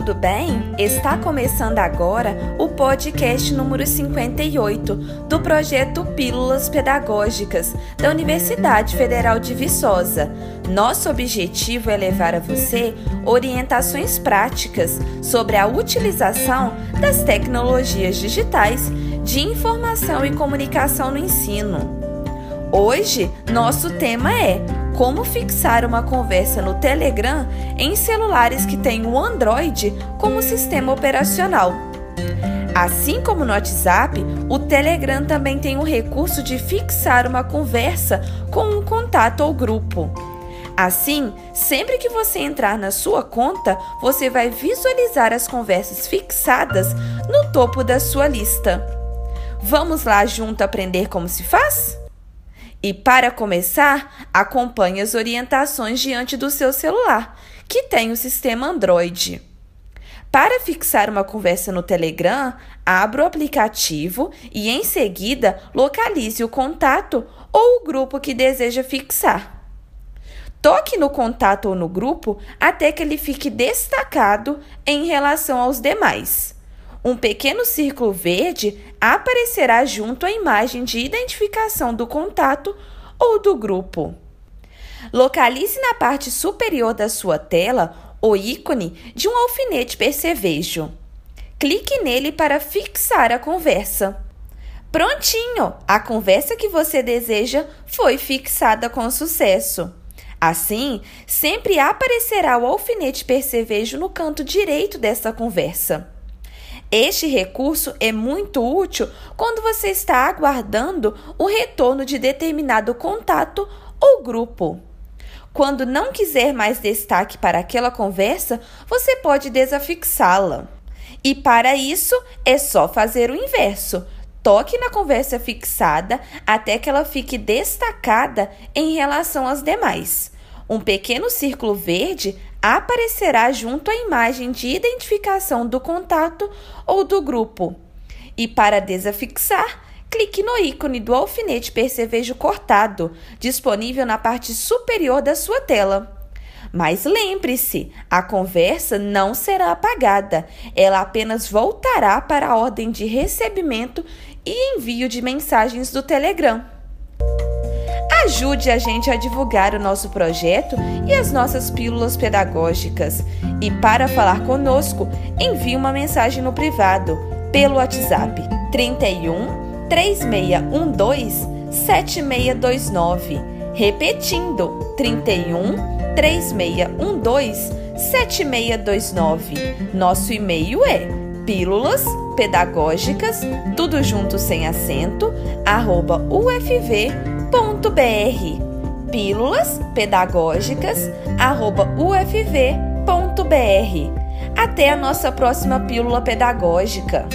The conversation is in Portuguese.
tudo bem? Está começando agora o podcast número 58 do projeto Pílulas Pedagógicas da Universidade Federal de Viçosa. Nosso objetivo é levar a você orientações práticas sobre a utilização das tecnologias digitais de informação e comunicação no ensino. Hoje, nosso tema é como fixar uma conversa no Telegram em celulares que têm o Android como sistema operacional. Assim como no WhatsApp, o Telegram também tem o recurso de fixar uma conversa com um contato ou grupo. Assim, sempre que você entrar na sua conta, você vai visualizar as conversas fixadas no topo da sua lista. Vamos lá junto aprender como se faz? E para começar, acompanhe as orientações diante do seu celular, que tem o sistema Android. Para fixar uma conversa no Telegram, abra o aplicativo e em seguida localize o contato ou o grupo que deseja fixar. Toque no contato ou no grupo até que ele fique destacado em relação aos demais um pequeno círculo verde aparecerá junto à imagem de identificação do contato ou do grupo. Localize na parte superior da sua tela o ícone de um alfinete percevejo. Clique nele para fixar a conversa. Prontinho! A conversa que você deseja foi fixada com sucesso. Assim, sempre aparecerá o alfinete percevejo no canto direito dessa conversa. Este recurso é muito útil quando você está aguardando o retorno de determinado contato ou grupo. Quando não quiser mais destaque para aquela conversa, você pode desafixá-la. E para isso é só fazer o inverso. Toque na conversa fixada até que ela fique destacada em relação às demais. Um pequeno círculo verde aparecerá junto à imagem de identificação do contato ou do grupo. E para desafixar, clique no ícone do alfinete percevejo cortado, disponível na parte superior da sua tela. Mas lembre-se, a conversa não será apagada, ela apenas voltará para a ordem de recebimento e envio de mensagens do Telegram. Ajude a gente a divulgar o nosso projeto e as nossas pílulas pedagógicas. E para falar conosco, envie uma mensagem no privado pelo WhatsApp 31 3612 7629. Repetindo, 31 3612 7629. Nosso e-mail é pílulas pedagógicas, tudo junto sem acento, arroba ufv ufv.br. Pílulas pedagógicas ufv.br. Até a nossa próxima pílula pedagógica.